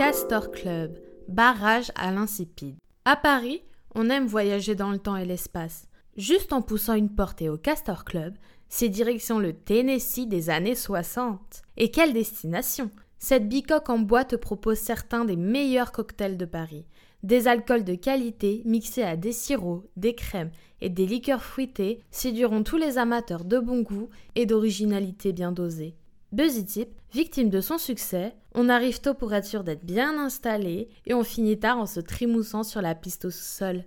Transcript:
Castor Club, barrage à l'insipide. À Paris, on aime voyager dans le temps et l'espace. Juste en poussant une portée au Castor Club, c'est direction le Tennessee des années 60. Et quelle destination Cette bicoque en bois te propose certains des meilleurs cocktails de Paris. Des alcools de qualité mixés à des sirops, des crèmes et des liqueurs fruitées séduiront tous les amateurs de bon goût et d'originalité bien dosée. Buzzy Tip, victime de son succès, on arrive tôt pour être sûr d'être bien installé et on finit tard en se trimoussant sur la piste au sol.